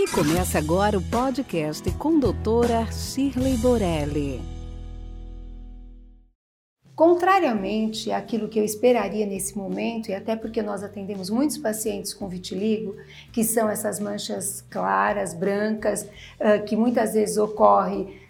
E começa agora o podcast com doutora Shirley Borelli. Contrariamente àquilo que eu esperaria nesse momento, e até porque nós atendemos muitos pacientes com vitiligo, que são essas manchas claras, brancas, que muitas vezes ocorre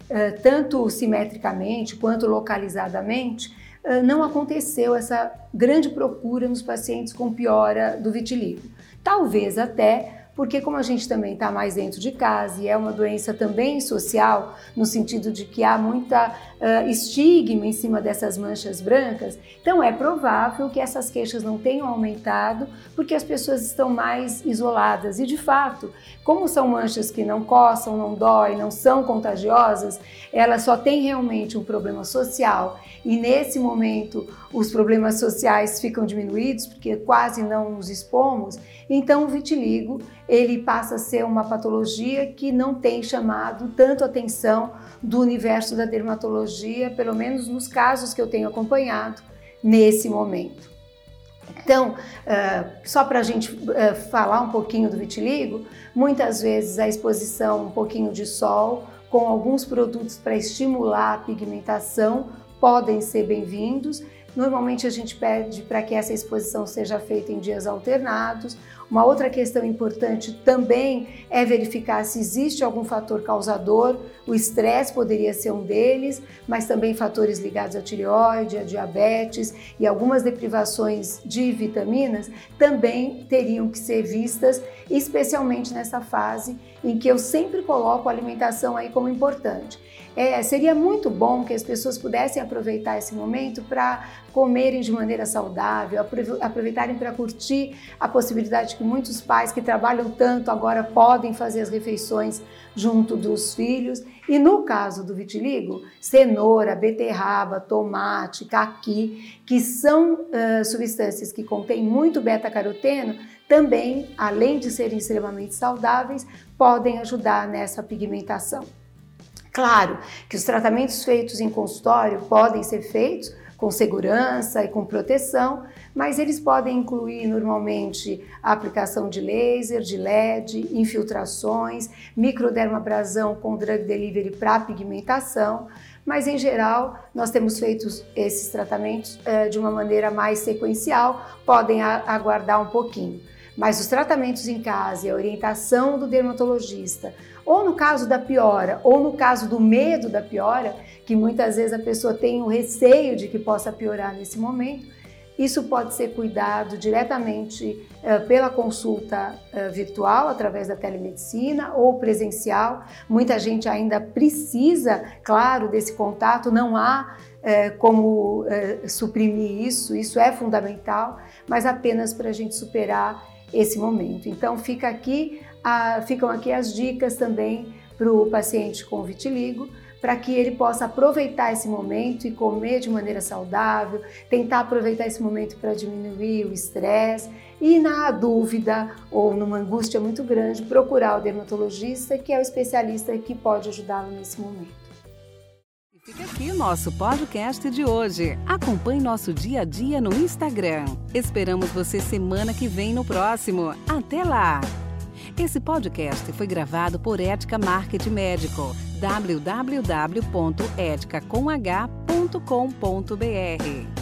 tanto simetricamente quanto localizadamente, não aconteceu essa grande procura nos pacientes com piora do vitiligo. Talvez até porque como a gente também está mais dentro de casa e é uma doença também social, no sentido de que há muita uh, estigma em cima dessas manchas brancas, então é provável que essas queixas não tenham aumentado porque as pessoas estão mais isoladas. E de fato, como são manchas que não coçam, não dói, não são contagiosas, elas só têm realmente um problema social e nesse momento os problemas sociais ficam diminuídos porque quase não nos expomos, então o vitiligo ele passa a ser uma patologia que não tem chamado tanto atenção do universo da dermatologia, pelo menos nos casos que eu tenho acompanhado nesse momento. Então, só para a gente falar um pouquinho do vitiligo, muitas vezes a exposição um pouquinho de sol com alguns produtos para estimular a pigmentação podem ser bem-vindos. Normalmente a gente pede para que essa exposição seja feita em dias alternados. Uma outra questão importante também é verificar se existe algum fator causador. O estresse poderia ser um deles, mas também fatores ligados à tireoide, à diabetes e algumas deprivações de vitaminas também teriam que ser vistas, especialmente nessa fase em que eu sempre coloco a alimentação aí como importante. É, seria muito bom que as pessoas pudessem aproveitar esse momento para comerem de maneira saudável, aproveitarem para curtir a possibilidade que muitos pais que trabalham tanto agora podem fazer as refeições junto dos filhos. E no caso do vitiligo, cenoura, beterraba, tomate, caqui, que são uh, substâncias que contêm muito beta-caroteno, também, além de serem extremamente saudáveis, podem ajudar nessa pigmentação. Claro que os tratamentos feitos em consultório podem ser feitos com segurança e com proteção, mas eles podem incluir normalmente a aplicação de laser, de LED, infiltrações, microdermabrasão com drug delivery para pigmentação, mas em geral nós temos feito esses tratamentos é, de uma maneira mais sequencial, podem aguardar um pouquinho. Mas os tratamentos em casa e a orientação do dermatologista, ou no caso da piora, ou no caso do medo da piora, que muitas vezes a pessoa tem o receio de que possa piorar nesse momento, isso pode ser cuidado diretamente uh, pela consulta uh, virtual, através da telemedicina ou presencial. Muita gente ainda precisa, claro, desse contato, não há uh, como suprimir isso, isso é fundamental, mas apenas para a gente superar esse momento. Então fica aqui, ficam aqui as dicas também para o paciente com vitiligo, para que ele possa aproveitar esse momento e comer de maneira saudável, tentar aproveitar esse momento para diminuir o estresse e, na dúvida ou numa angústia muito grande, procurar o dermatologista, que é o especialista que pode ajudá-lo nesse momento. Fica aqui o nosso podcast de hoje. Acompanhe nosso dia a dia no Instagram. Esperamos você semana que vem no próximo. Até lá! Esse podcast foi gravado por Ética Marketing Médico. www.eticacomh.com.br